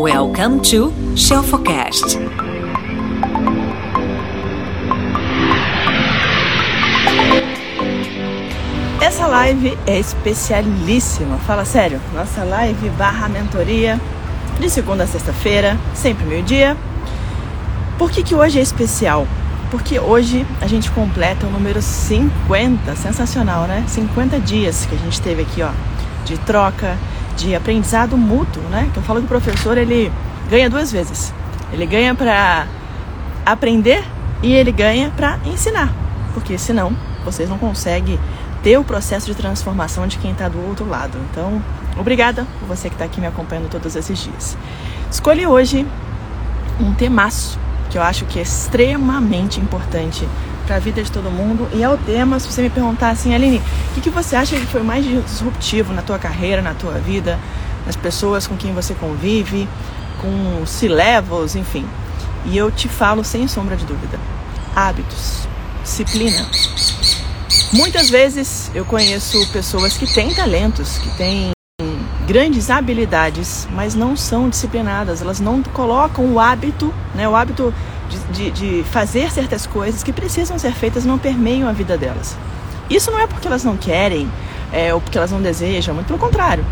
Welcome to Shelfocast. Essa live é especialíssima, fala sério. Nossa live barra mentoria de segunda a sexta-feira, sempre meio-dia. Por que, que hoje é especial? Porque hoje a gente completa o número 50, sensacional, né? 50 dias que a gente teve aqui, ó, de troca, de aprendizado mútuo, né? Que eu falo que o professor ele ganha duas vezes. Ele ganha para aprender e ele ganha para ensinar, porque senão vocês não conseguem ter o processo de transformação de quem está do outro lado. Então, obrigada por você que está aqui me acompanhando todos esses dias. Escolhi hoje um temaço que eu acho que é extremamente importante para a vida de todo mundo e é o tema, se você me perguntar assim, Aline, o que, que você acha que foi mais disruptivo na tua carreira, na tua vida, nas pessoas com quem você convive, com C-levels, enfim. E eu te falo sem sombra de dúvida. Hábitos, disciplina. Muitas vezes eu conheço pessoas que têm talentos, que têm grandes habilidades, mas não são disciplinadas, elas não colocam o hábito, né, o hábito de, de, de fazer certas coisas que precisam ser feitas não permeiam a vida delas. Isso não é porque elas não querem é, ou porque elas não desejam, muito pelo contrário.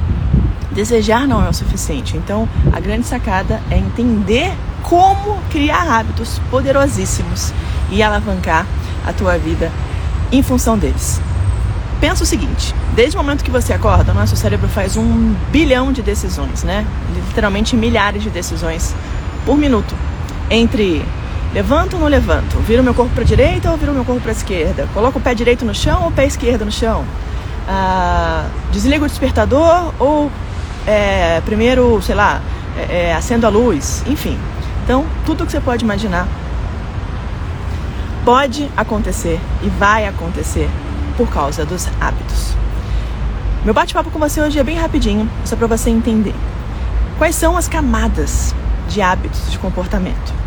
Desejar não é o suficiente. Então, a grande sacada é entender como criar hábitos poderosíssimos e alavancar a tua vida em função deles. Pensa o seguinte: desde o momento que você acorda, o nosso cérebro faz um bilhão de decisões, né? Literalmente milhares de decisões por minuto. Entre levanto ou não levanto, viro meu corpo para a direita ou viro meu corpo para a esquerda, coloco o pé direito no chão ou o pé esquerdo no chão, ah, desligo o despertador ou é, primeiro, sei lá, é, é, acendo a luz, enfim. Então, tudo que você pode imaginar pode acontecer e vai acontecer por causa dos hábitos. Meu bate-papo com você hoje é bem rapidinho, só para você entender. Quais são as camadas de hábitos de comportamento?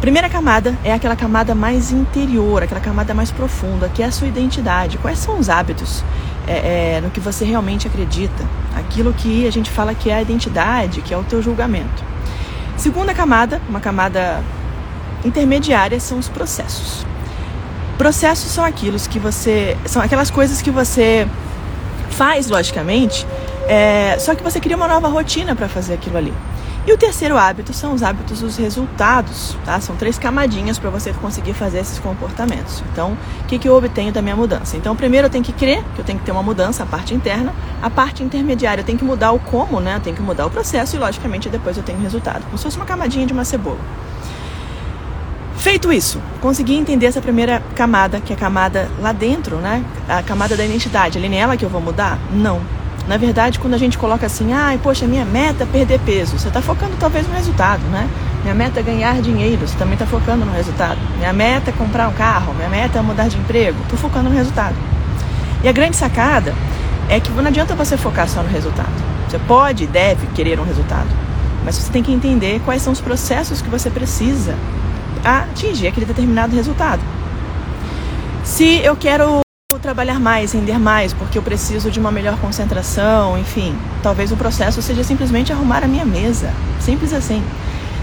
Primeira camada é aquela camada mais interior, aquela camada mais profunda, que é a sua identidade. Quais são os hábitos é, é, no que você realmente acredita? Aquilo que a gente fala que é a identidade, que é o teu julgamento. Segunda camada, uma camada intermediária, são os processos. Processos são que você. são aquelas coisas que você faz, logicamente, é, só que você cria uma nova rotina para fazer aquilo ali. E o terceiro hábito são os hábitos dos resultados, tá? São três camadinhas para você conseguir fazer esses comportamentos. Então, o que, que eu obtenho da minha mudança? Então, primeiro eu tenho que crer que eu tenho que ter uma mudança, a parte interna. A parte intermediária eu tenho que mudar o como, né? Eu tenho que mudar o processo e, logicamente, depois eu tenho o resultado. Como se fosse uma camadinha de uma cebola. Feito isso, consegui entender essa primeira camada, que é a camada lá dentro, né? A camada da identidade. Ali nela que eu vou mudar? Não. Na verdade, quando a gente coloca assim, ah, poxa, minha meta é perder peso, você está focando talvez no resultado, né? Minha meta é ganhar dinheiro, você também está focando no resultado. Minha meta é comprar um carro, minha meta é mudar de emprego, estou focando no resultado. E a grande sacada é que não adianta você focar só no resultado. Você pode e deve querer um resultado, mas você tem que entender quais são os processos que você precisa atingir aquele determinado resultado. Se eu quero trabalhar mais, render mais, porque eu preciso de uma melhor concentração, enfim, talvez o processo seja simplesmente arrumar a minha mesa, simples assim.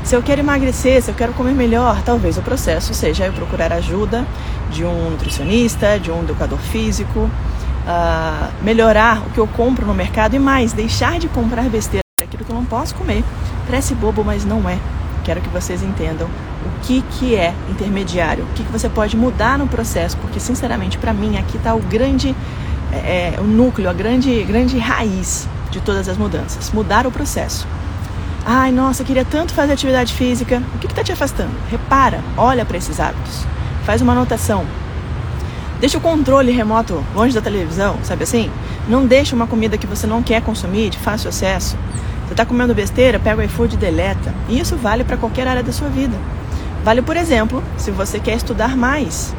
Se eu quero emagrecer, se eu quero comer melhor, talvez o processo seja eu procurar ajuda de um nutricionista, de um educador físico, uh, melhorar o que eu compro no mercado e mais, deixar de comprar besteira, aquilo que eu não posso comer. Parece bobo, mas não é. Quero que vocês entendam o que, que é intermediário, o que, que você pode mudar no processo, porque sinceramente para mim aqui está o grande é, é, o núcleo, a grande, grande raiz de todas as mudanças, mudar o processo. Ai, nossa, queria tanto fazer atividade física. O que está te afastando? Repara, olha para esses hábitos, faz uma anotação. Deixa o controle remoto longe da televisão, sabe assim? Não deixa uma comida que você não quer consumir de fácil acesso. Você está comendo besteira, pega o iFood e deleta. E isso vale para qualquer área da sua vida. Vale, por exemplo, se você quer estudar mais.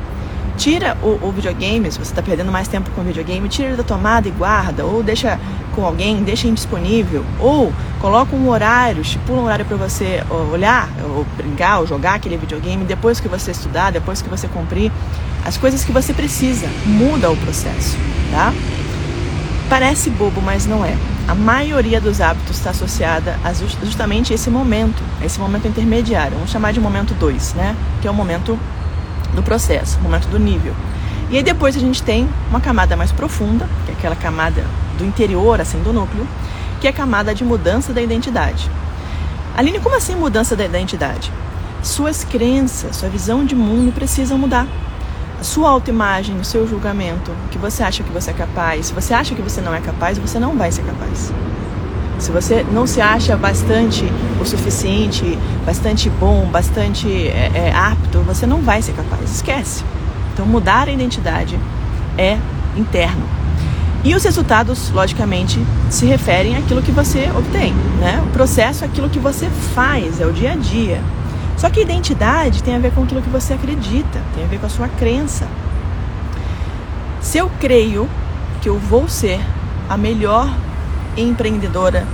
Tira o, o videogame, se você está perdendo mais tempo com o videogame, tira ele da tomada e guarda, ou deixa com alguém, deixa indisponível, ou coloca um horário, estipula um horário para você olhar, ou brincar, ou jogar aquele videogame depois que você estudar, depois que você cumprir as coisas que você precisa. Muda o processo, tá? Parece bobo, mas não é. A maioria dos hábitos está associada a justamente esse momento, esse momento intermediário. Vamos chamar de momento 2, né? Que é o momento do processo, o momento do nível. E aí depois a gente tem uma camada mais profunda, que é aquela camada do interior, assim, do núcleo, que é a camada de mudança da identidade. Aline, como assim mudança da identidade? Suas crenças, sua visão de mundo precisam mudar sua autoimagem, o seu julgamento, o que você acha que você é capaz. Se você acha que você não é capaz, você não vai ser capaz. Se você não se acha bastante o suficiente, bastante bom, bastante é, é, apto, você não vai ser capaz. Esquece. Então, mudar a identidade é interno. E os resultados, logicamente, se referem àquilo que você obtém. Né? O processo é aquilo que você faz, é o dia a dia. Só que identidade tem a ver com aquilo que você acredita, tem a ver com a sua crença. Se eu creio que eu vou ser a melhor empreendedora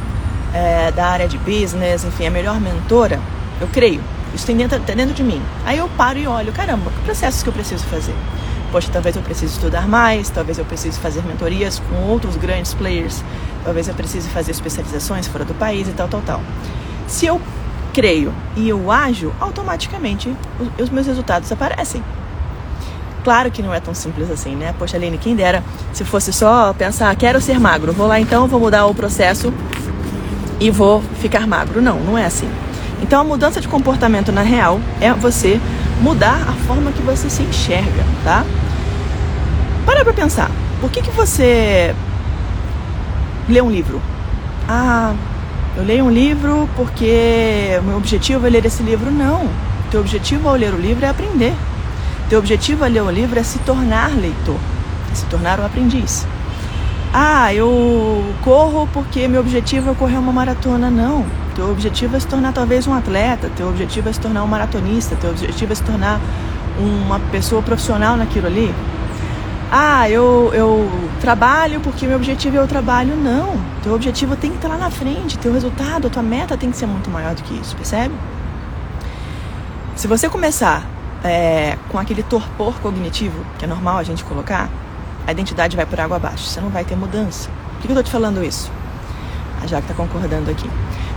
é, da área de business, enfim, a melhor mentora, eu creio. Isso tem dentro, tem dentro de mim. Aí eu paro e olho, caramba, que processos que eu preciso fazer? Poxa, talvez eu precise estudar mais, talvez eu precise fazer mentorias com outros grandes players, talvez eu precise fazer especializações fora do país e tal, tal, tal. Se eu creio e eu ajo, automaticamente os, meus resultados aparecem. Claro que não é tão simples assim, né? Poxa, Aline, quem dera se fosse só pensar, quero ser magro, vou lá então, vou mudar o processo e vou ficar magro. Não, não é assim. Então a mudança de comportamento na real é você mudar a forma que você se enxerga, tá? Para pra pensar, por que, que você lê um livro? Ah, eu leio um livro porque o meu objetivo é ler esse livro. Não. O teu objetivo ao ler o livro é aprender. O teu objetivo ao ler o livro é se tornar leitor, é se tornar um aprendiz. Ah, eu corro porque meu objetivo é correr uma maratona. Não. Teu objetivo é se tornar talvez um atleta, teu objetivo é se tornar um maratonista, teu objetivo é se tornar uma pessoa profissional naquilo ali ah, eu, eu trabalho porque meu objetivo é o trabalho. Não, teu objetivo tem que estar lá na frente, teu resultado, a tua meta tem que ser muito maior do que isso, percebe? Se você começar é, com aquele torpor cognitivo, que é normal a gente colocar, a identidade vai por água abaixo, você não vai ter mudança. Por que eu estou te falando isso? A Jaque está concordando aqui.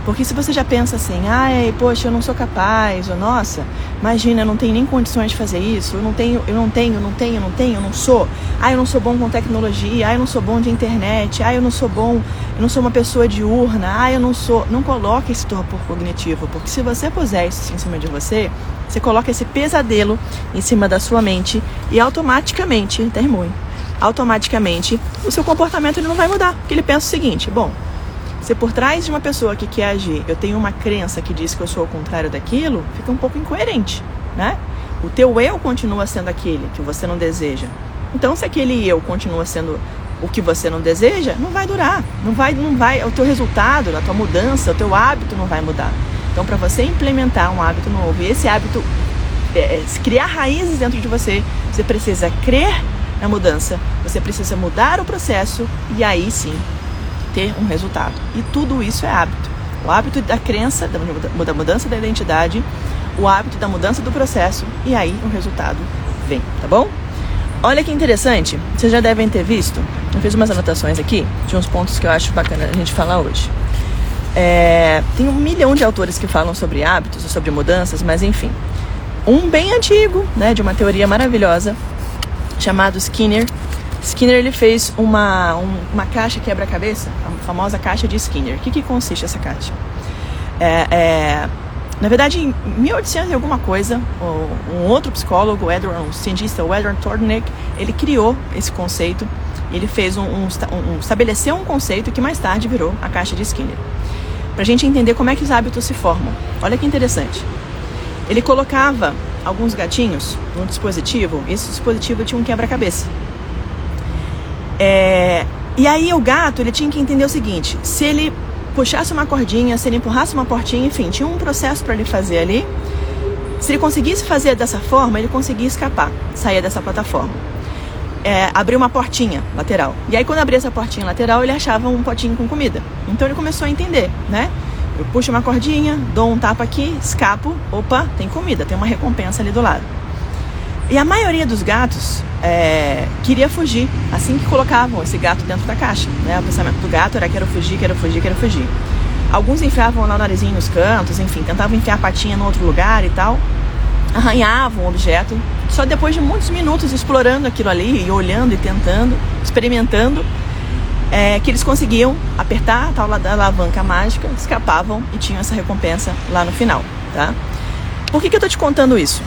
Porque se você já pensa assim, ai, poxa, eu não sou capaz, ou nossa, imagina, eu não tenho nem condições de fazer isso, eu não tenho, eu não tenho, eu não tenho, eu não tenho, eu não sou, ai, eu não sou bom com tecnologia, ai, eu não sou bom de internet, ai, eu não sou bom, eu não sou uma pessoa diurna, ai, eu não sou. Não coloque esse torpor cognitivo, porque se você puser isso em cima de você, você coloca esse pesadelo em cima da sua mente e automaticamente, termine, automaticamente o seu comportamento ele não vai mudar, porque ele pensa o seguinte, bom, se por trás de uma pessoa que quer agir eu tenho uma crença que diz que eu sou o contrário daquilo, fica um pouco incoerente, né? O teu eu continua sendo aquele que você não deseja. Então, se aquele eu continua sendo o que você não deseja, não vai durar. Não vai, não vai, o teu resultado, a tua mudança, o teu hábito não vai mudar. Então, para você implementar um hábito novo e esse hábito é, é, criar raízes dentro de você, você precisa crer na mudança, você precisa mudar o processo e aí sim ter um resultado. E tudo isso é hábito. O hábito da crença, da mudança da identidade, o hábito da mudança do processo e aí o resultado vem, tá bom? Olha que interessante, vocês já devem ter visto, eu fiz umas anotações aqui de uns pontos que eu acho bacana a gente falar hoje. É, tem um milhão de autores que falam sobre hábitos, sobre mudanças, mas enfim. Um bem antigo, né, de uma teoria maravilhosa, chamado Skinner, Skinner ele fez uma, um, uma caixa quebra-cabeça, a famosa caixa de Skinner. O que, que consiste essa caixa? É, é, na verdade, em 1800 e alguma coisa, um outro psicólogo, Edward, um cientista, o Edward Thorndike, ele criou esse conceito. Ele fez um, um, um, estabeleceu um conceito que mais tarde virou a caixa de Skinner. Para a gente entender como é que os hábitos se formam. Olha que interessante. Ele colocava alguns gatinhos num dispositivo. Esse dispositivo tinha um quebra-cabeça. É, e aí o gato ele tinha que entender o seguinte: se ele puxasse uma cordinha, se ele empurrasse uma portinha, enfim, tinha um processo para ele fazer ali. Se ele conseguisse fazer dessa forma, ele conseguia escapar, sair dessa plataforma. É, abrir uma portinha lateral. E aí, quando abria essa portinha lateral, ele achava um potinho com comida. Então ele começou a entender, né? Eu puxo uma cordinha, dou um tapa aqui, escapo, opa, tem comida, tem uma recompensa ali do lado. E a maioria dos gatos é, queria fugir assim que colocavam esse gato dentro da caixa. Né? O pensamento do gato era quero fugir, quero fugir, quero fugir. Alguns enfiavam lá o narizinho nos cantos, enfim, tentavam enfiar a patinha no outro lugar e tal. Arranhavam o objeto. Só depois de muitos minutos explorando aquilo ali e olhando e tentando, experimentando, é, que eles conseguiam apertar a tal da alavanca mágica, escapavam e tinham essa recompensa lá no final, tá? Por que, que eu tô te contando isso?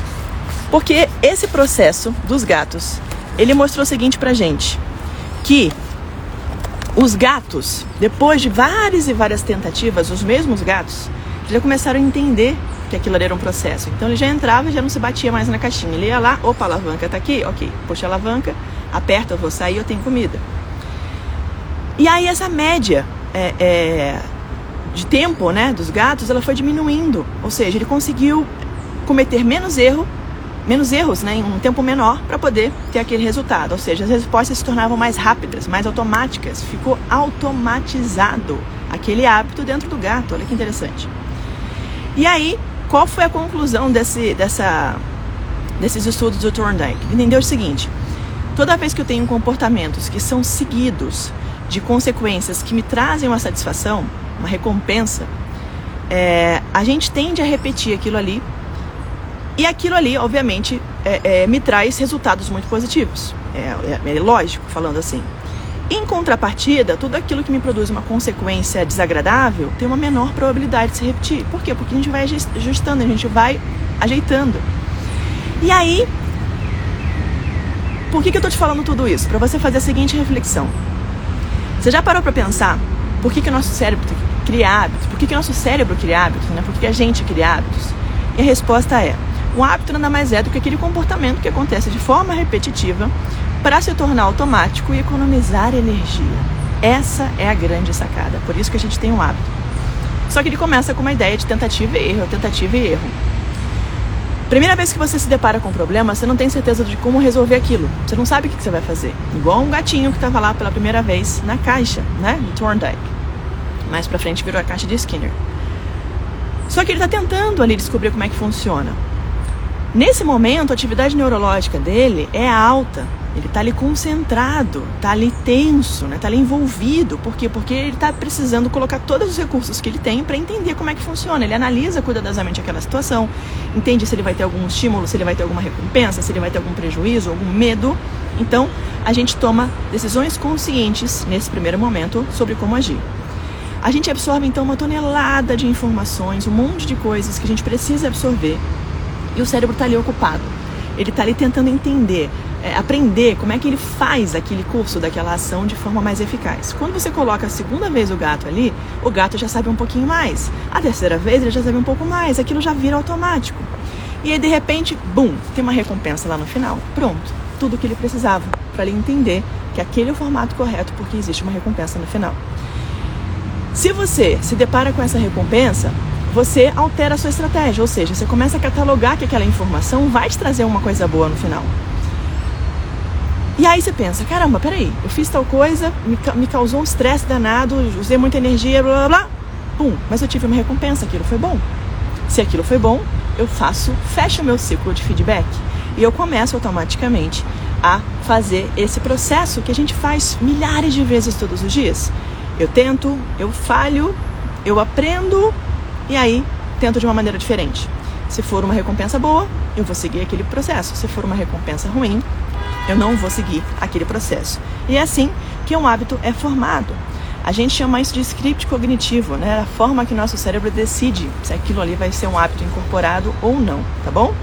Porque esse processo dos gatos, ele mostrou o seguinte pra gente, que os gatos, depois de várias e várias tentativas, os mesmos gatos, já começaram a entender que aquilo ali era um processo. Então ele já entrava e já não se batia mais na caixinha. Ele ia lá, opa, a alavanca tá aqui, ok, puxa a alavanca, aperta, eu vou sair, eu tenho comida. E aí essa média é, é, de tempo né, dos gatos, ela foi diminuindo. Ou seja, ele conseguiu cometer menos erro menos erros, né, em um tempo menor, para poder ter aquele resultado. Ou seja, as respostas se tornavam mais rápidas, mais automáticas. Ficou automatizado aquele hábito dentro do gato. Olha que interessante. E aí, qual foi a conclusão desse, dessa, desses estudos do Thorndike? Entendeu o seguinte: toda vez que eu tenho comportamentos que são seguidos de consequências que me trazem uma satisfação, uma recompensa, é, a gente tende a repetir aquilo ali e aquilo ali, obviamente, é, é, me traz resultados muito positivos. É, é, é, lógico, falando assim. Em contrapartida, tudo aquilo que me produz uma consequência desagradável tem uma menor probabilidade de se repetir. Por quê? Porque a gente vai ajustando, a gente vai ajeitando. E aí, por que, que eu estou te falando tudo isso? Para você fazer a seguinte reflexão. Você já parou para pensar por que, que o nosso cérebro cria hábitos? Por que, que o nosso cérebro cria hábitos? Né? Por que, que a gente cria hábitos? E a resposta é: um hábito nada mais é do que aquele comportamento que acontece de forma repetitiva para se tornar automático e economizar energia. Essa é a grande sacada. Por isso que a gente tem um hábito. Só que ele começa com uma ideia de tentativa e erro, tentativa e erro. Primeira vez que você se depara com um problema, você não tem certeza de como resolver aquilo. Você não sabe o que você vai fazer. Igual um gatinho que estava lá pela primeira vez na caixa, né? Do Thorndike. Mais pra frente virou a caixa de Skinner. Só que ele está tentando ali descobrir como é que funciona. Nesse momento, a atividade neurológica dele é alta. Ele está ali concentrado, está ali tenso, está né? Tá ali envolvido. Por quê? Porque ele está precisando colocar todos os recursos que ele tem para entender como é que funciona. Ele analisa cuidadosamente aquela situação, entende se ele vai ter algum estímulo, se ele vai ter alguma recompensa, se ele vai ter algum prejuízo, algum medo. Então, a gente toma decisões conscientes nesse primeiro momento sobre como agir. A gente absorve então uma tonelada de informações, um monte de coisas que a gente precisa absorver e o cérebro está ali ocupado. Ele está ali tentando entender, é, aprender como é que ele faz aquele curso daquela ação de forma mais eficaz. Quando você coloca a segunda vez o gato ali, o gato já sabe um pouquinho mais. A terceira vez ele já sabe um pouco mais. Aquilo já vira automático. E aí de repente, bum, tem uma recompensa lá no final. Pronto, tudo o que ele precisava para ele entender que aquele é o formato correto porque existe uma recompensa no final. Se você se depara com essa recompensa, você altera a sua estratégia, ou seja, você começa a catalogar que aquela informação vai te trazer uma coisa boa no final. E aí você pensa, caramba, peraí, eu fiz tal coisa, me, me causou um estresse danado, usei muita energia, blá blá blá, pum, mas eu tive uma recompensa, aquilo foi bom. Se aquilo foi bom, eu faço, fecho o meu ciclo de feedback e eu começo automaticamente a fazer esse processo que a gente faz milhares de vezes todos os dias. Eu tento, eu falho, eu aprendo, e aí tento de uma maneira diferente. Se for uma recompensa boa, eu vou seguir aquele processo. Se for uma recompensa ruim, eu não vou seguir aquele processo. E é assim que um hábito é formado. A gente chama isso de script cognitivo, né? A forma que nosso cérebro decide se aquilo ali vai ser um hábito incorporado ou não, tá bom?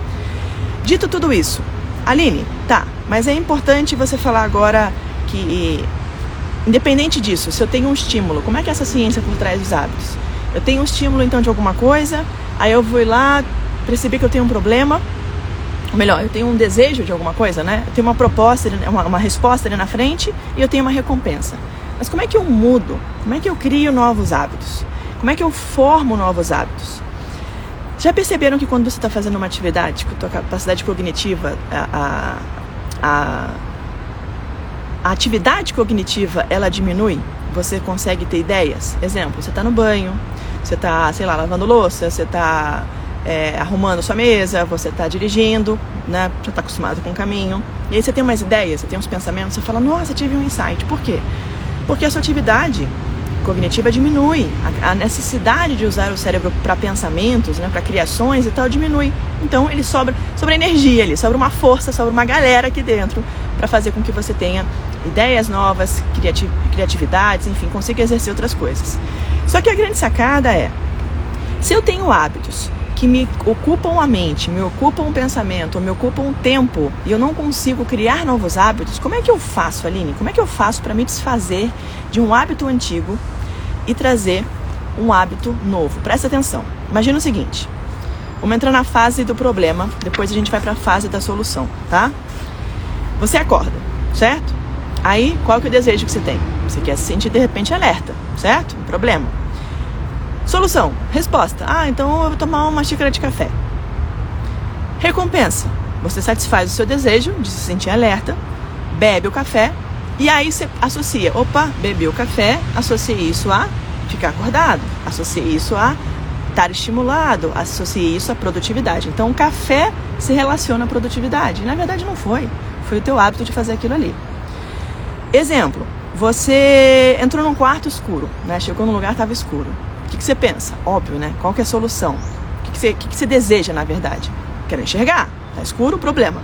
Dito tudo isso, Aline, tá, mas é importante você falar agora que, independente disso, se eu tenho um estímulo, como é que é essa ciência por trás dos hábitos? Eu tenho um estímulo então de alguma coisa, aí eu vou lá, perceber que eu tenho um problema, ou melhor, eu tenho um desejo de alguma coisa, né? Eu tenho uma proposta, uma, uma resposta ali na frente e eu tenho uma recompensa. Mas como é que eu mudo? Como é que eu crio novos hábitos? Como é que eu formo novos hábitos? Já perceberam que quando você está fazendo uma atividade com a tua capacidade cognitiva, a, a, a, a atividade cognitiva ela diminui? Você consegue ter ideias? Exemplo, você está no banho, você está, sei lá, lavando louça, você está é, arrumando sua mesa, você está dirigindo, né? Já está acostumado com o caminho. E aí você tem umas ideias, você tem uns pensamentos, você fala, nossa, tive um insight. Por quê? Porque a sua atividade cognitiva diminui. A, a necessidade de usar o cérebro para pensamentos, né, para criações e tal, diminui. Então ele sobra, sobra energia ali, sobra uma força, sobra uma galera aqui dentro para fazer com que você tenha ideias novas, criativ criatividades, enfim, consiga exercer outras coisas. Só que a grande sacada é, se eu tenho hábitos que me ocupam a mente, me ocupam o pensamento, me ocupam o tempo e eu não consigo criar novos hábitos, como é que eu faço, Aline? Como é que eu faço para me desfazer de um hábito antigo e trazer um hábito novo? Presta atenção. Imagina o seguinte: vamos entrar na fase do problema, depois a gente vai para a fase da solução, tá? Você acorda, certo? Aí, qual que é o desejo que você tem? Você quer se sentir de repente alerta, certo? Um problema. Solução, resposta. Ah, então eu vou tomar uma xícara de café. Recompensa. Você satisfaz o seu desejo de se sentir alerta, bebe o café e aí você associa, opa, bebi o café, associei isso a ficar acordado, associei isso a estar estimulado, associei isso à produtividade. Então o café se relaciona à produtividade. Na verdade não foi, foi o teu hábito de fazer aquilo ali. Exemplo, você entrou num quarto escuro, né? Chegou num lugar estava escuro. O que, que, você pensa? Óbvio, né? Qual que é a solução? O que, que, você, que, que você deseja, na verdade? Quero enxergar. Tá escuro, problema.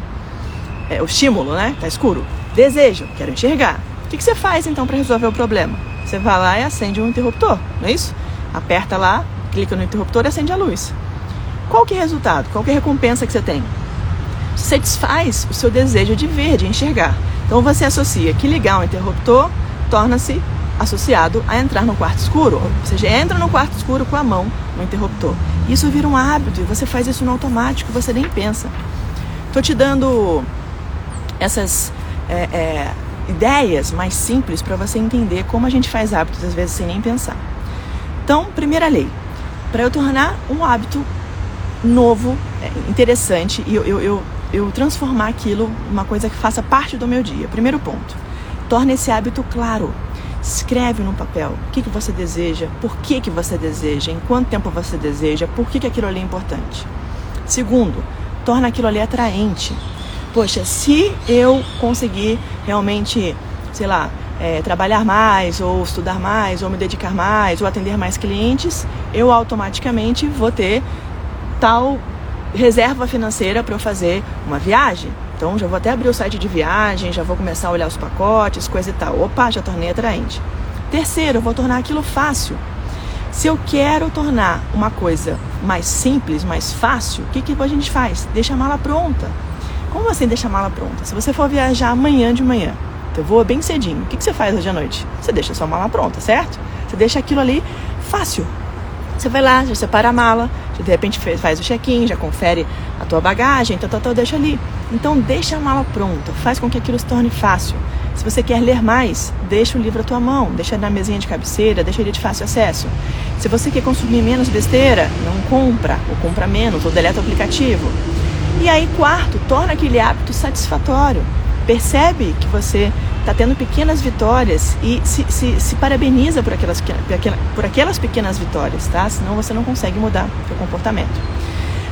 É o estímulo, né? Tá escuro. Desejo, quero enxergar. O que, que você faz então para resolver o problema? Você vai lá e acende um interruptor, não é isso? Aperta lá, clica no interruptor e acende a luz. Qual que é o resultado? Qual que é a recompensa que você tem? Satisfaz o seu desejo de ver, de enxergar. Então você associa que ligar um interruptor torna-se associado a entrar no quarto escuro. Ou seja, entra no quarto escuro com a mão no interruptor. Isso vira um hábito e você faz isso no automático, você nem pensa. Estou te dando essas é, é, ideias mais simples para você entender como a gente faz hábitos às vezes sem nem pensar. Então, primeira lei, para eu tornar um hábito novo, é, interessante e eu, eu, eu, eu transformar aquilo uma coisa que faça parte do meu dia. Primeiro ponto, torne esse hábito claro. Escreve no papel o que, que você deseja, por que, que você deseja, em quanto tempo você deseja, por que, que aquilo ali é importante. Segundo, torna aquilo ali atraente. Poxa, se eu conseguir realmente, sei lá, é, trabalhar mais, ou estudar mais, ou me dedicar mais, ou atender mais clientes, eu automaticamente vou ter tal reserva financeira para eu fazer uma viagem. Então já vou até abrir o site de viagem, já vou começar a olhar os pacotes, coisa e tal. Opa, já tornei atraente. Terceiro, eu vou tornar aquilo fácil. Se eu quero tornar uma coisa mais simples, mais fácil, o que, que a gente faz? Deixa a mala pronta. Como assim deixa a mala pronta? Se você for viajar amanhã de manhã, então voa bem cedinho, o que, que você faz hoje à noite? Você deixa a sua mala pronta, certo? Você deixa aquilo ali fácil. Você vai lá, já separa a mala, de repente faz o check-in, já confere a tua bagagem, tal, tal, tal, deixa ali. Então deixa a mala pronta, faz com que aquilo se torne fácil. Se você quer ler mais, deixa o livro à tua mão, deixa na mesinha de cabeceira, deixa ele de fácil acesso. Se você quer consumir menos besteira, não compra, ou compra menos, ou deleta o aplicativo. E aí, quarto, torna aquele hábito satisfatório. Percebe que você está tendo pequenas vitórias e se, se, se parabeniza por aquelas, por aquelas pequenas vitórias, tá? Senão você não consegue mudar seu comportamento.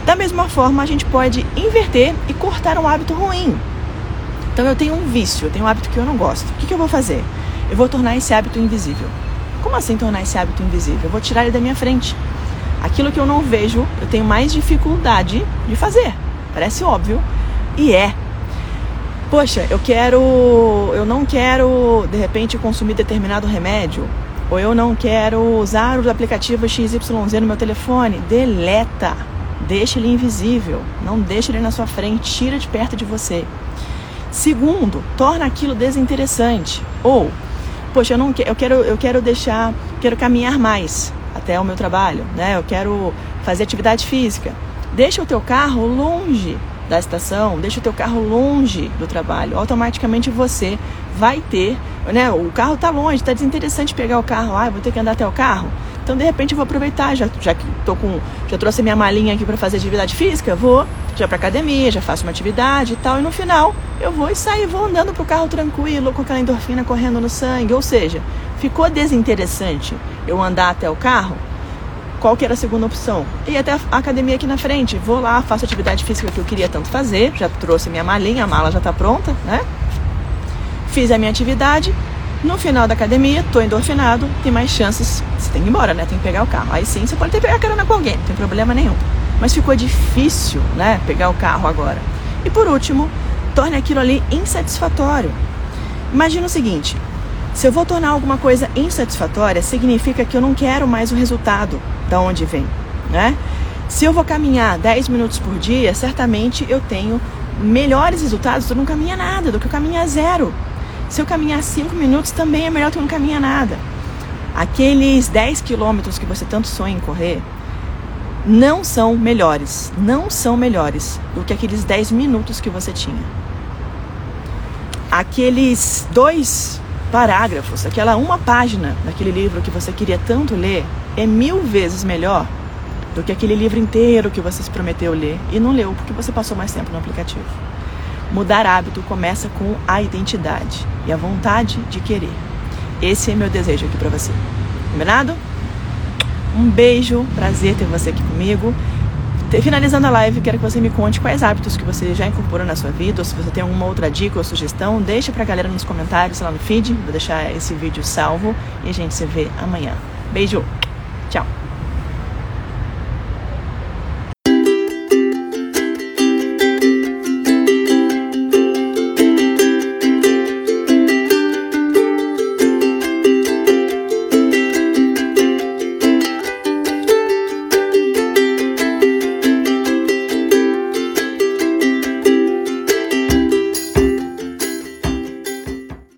Da mesma forma, a gente pode inverter e cortar um hábito ruim. Então, eu tenho um vício, eu tenho um hábito que eu não gosto. O que, que eu vou fazer? Eu vou tornar esse hábito invisível. Como assim tornar esse hábito invisível? Eu vou tirar ele da minha frente. Aquilo que eu não vejo, eu tenho mais dificuldade de fazer. Parece óbvio e é. Poxa, eu quero, eu não quero de repente consumir determinado remédio, ou eu não quero usar o aplicativo XYZ no meu telefone. Deleta Deixa ele invisível, não deixa ele na sua frente, tira de perto de você. Segundo, torna aquilo desinteressante. Ou, poxa, eu não eu quero eu quero deixar, quero caminhar mais até o meu trabalho, né? Eu quero fazer atividade física. Deixa o teu carro longe da estação, deixa o teu carro longe do trabalho. Automaticamente você vai ter, né? O carro está longe, está desinteressante pegar o carro. Ah, vou ter que andar até o carro. Então, de repente, eu vou aproveitar, já, já que tô com, já trouxe minha malinha aqui para fazer atividade física, vou já para academia, já faço uma atividade e tal, e no final eu vou e saio, vou andando pro carro tranquilo, com aquela endorfina correndo no sangue, ou seja, ficou desinteressante eu andar até o carro, qual que era a segunda opção? Ir até a academia aqui na frente. Vou lá, faço atividade física que eu queria tanto fazer. Já trouxe minha malinha, a mala já está pronta, né? Fiz a minha atividade. No final da academia, tô endorfinado, tem mais chances. Você tem que ir embora, né? Tem que pegar o carro. Aí sim, você pode ter que pegar carona com alguém, não tem problema nenhum. Mas ficou difícil, né? Pegar o carro agora. E por último, torne aquilo ali insatisfatório. Imagina o seguinte: se eu vou tornar alguma coisa insatisfatória, significa que eu não quero mais o resultado da onde vem, né? Se eu vou caminhar 10 minutos por dia, certamente eu tenho melhores resultados do que não caminhar nada, do que eu caminhar zero. Se eu caminhar 5 minutos, também é melhor do que eu não caminhar nada. Aqueles 10 quilômetros que você tanto sonha em correr, não são melhores, não são melhores do que aqueles 10 minutos que você tinha. Aqueles dois parágrafos, aquela uma página daquele livro que você queria tanto ler, é mil vezes melhor do que aquele livro inteiro que você se prometeu ler e não leu porque você passou mais tempo no aplicativo. Mudar hábito começa com a identidade e a vontade de querer. Esse é meu desejo aqui para você. Combinado? Um beijo, prazer ter você aqui comigo. Finalizando a live, quero que você me conte quais hábitos que você já incorporou na sua vida, ou se você tem alguma outra dica ou sugestão, deixa pra galera nos comentários lá no feed, vou deixar esse vídeo salvo e a gente se vê amanhã. Beijo!